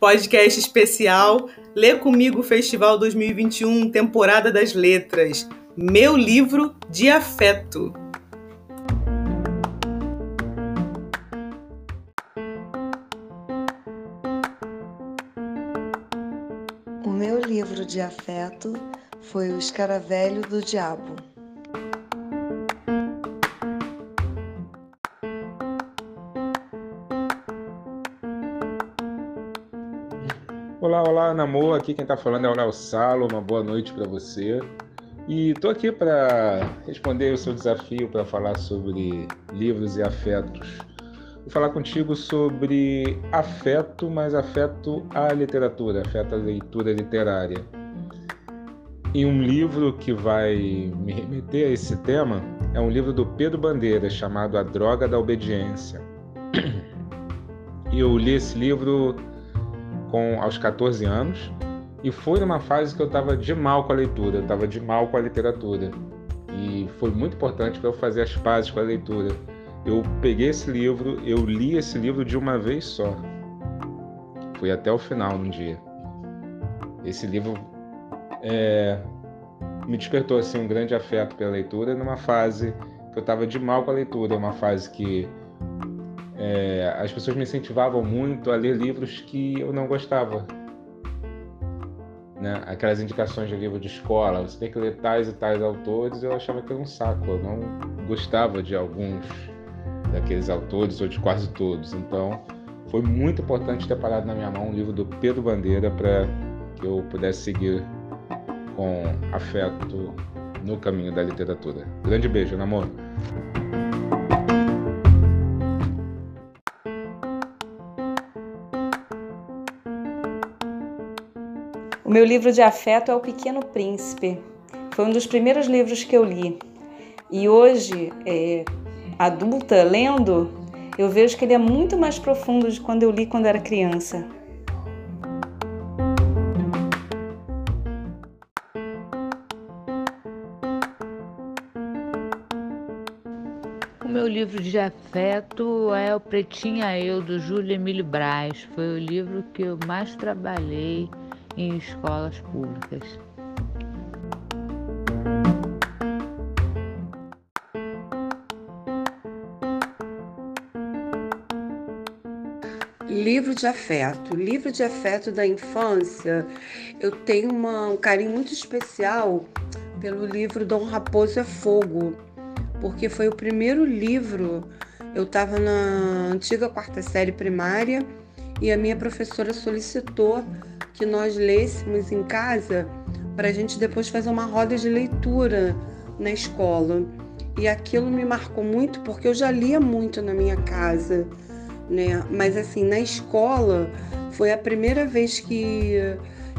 podcast especial Lê Comigo Festival 2021, temporada das letras. Meu livro de afeto. O meu livro de afeto foi O Escaravelho do Diabo. Olá, olá, Namor. Aqui quem está falando é o Léo Salo. Uma boa noite para você. E estou aqui para responder o seu desafio para falar sobre livros e afetos. Vou falar contigo sobre afeto, mas afeto à literatura, afeto à leitura literária. E um livro que vai me remeter a esse tema é um livro do Pedro Bandeira chamado A Droga da Obediência. E eu li esse livro com aos 14 anos e foi numa fase que eu estava de mal com a leitura, eu estava de mal com a literatura. E foi muito importante para eu fazer as pazes com a leitura. Eu peguei esse livro, eu li esse livro de uma vez só. Fui até o final um dia. Esse livro é, me despertou assim um grande afeto pela leitura numa fase que eu estava de mal com a leitura, uma fase que é, as pessoas me incentivavam muito a ler livros que eu não gostava. Né? Aquelas indicações de livro de escola, você tem que ler tais e tais autores, eu achava que era um saco, eu não gostava de alguns daqueles autores ou de quase todos. Então, foi muito importante ter parado na minha mão um livro do Pedro Bandeira para que eu pudesse seguir com afeto no caminho da literatura. Grande beijo, namoro. O meu livro de afeto é O Pequeno Príncipe. Foi um dos primeiros livros que eu li. E hoje, é, adulta, lendo, eu vejo que ele é muito mais profundo de quando eu li quando era criança. O meu livro de afeto é O Pretinha Eu, do Júlio Emílio Braz. Foi o livro que eu mais trabalhei em escolas públicas. Livro de afeto. Livro de afeto da infância. Eu tenho uma, um carinho muito especial pelo livro Dom Raposo é Fogo, porque foi o primeiro livro. Eu estava na antiga quarta série primária e a minha professora solicitou que nós lêssemos em casa para a gente depois fazer uma roda de leitura na escola. E aquilo me marcou muito porque eu já lia muito na minha casa, né? Mas assim, na escola foi a primeira vez que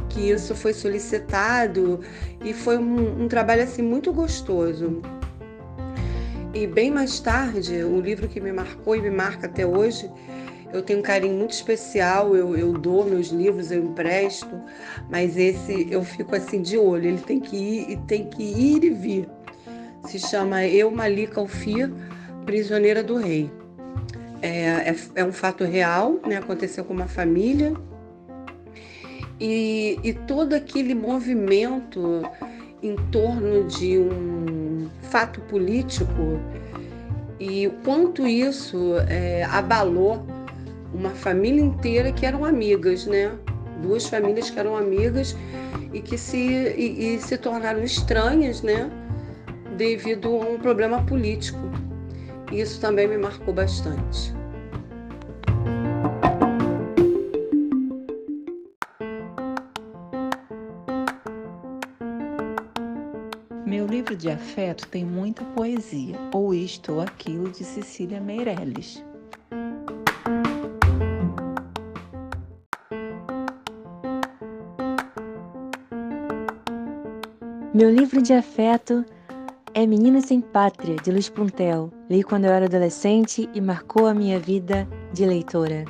que isso foi solicitado e foi um, um trabalho assim muito gostoso. E bem mais tarde, o livro que me marcou e me marca até hoje eu tenho um carinho muito especial, eu, eu dou meus livros, eu empresto, mas esse eu fico assim de olho, ele tem que ir e tem que ir e vir. Se chama Eu Malika Alfia, Prisioneira do Rei. É, é, é, um fato real, né? aconteceu com uma família. E, e todo aquele movimento em torno de um fato político e o quanto isso é, abalou uma família inteira que eram amigas, né? Duas famílias que eram amigas e que se, e, e se tornaram estranhas, né? Devido a um problema político. Isso também me marcou bastante. Meu livro de afeto tem muita poesia, ou isto ou aquilo de Cecília Meirelles. Meu livro de afeto é Menina Sem Pátria, de Luiz Puntel. Li quando eu era adolescente e marcou a minha vida de leitora.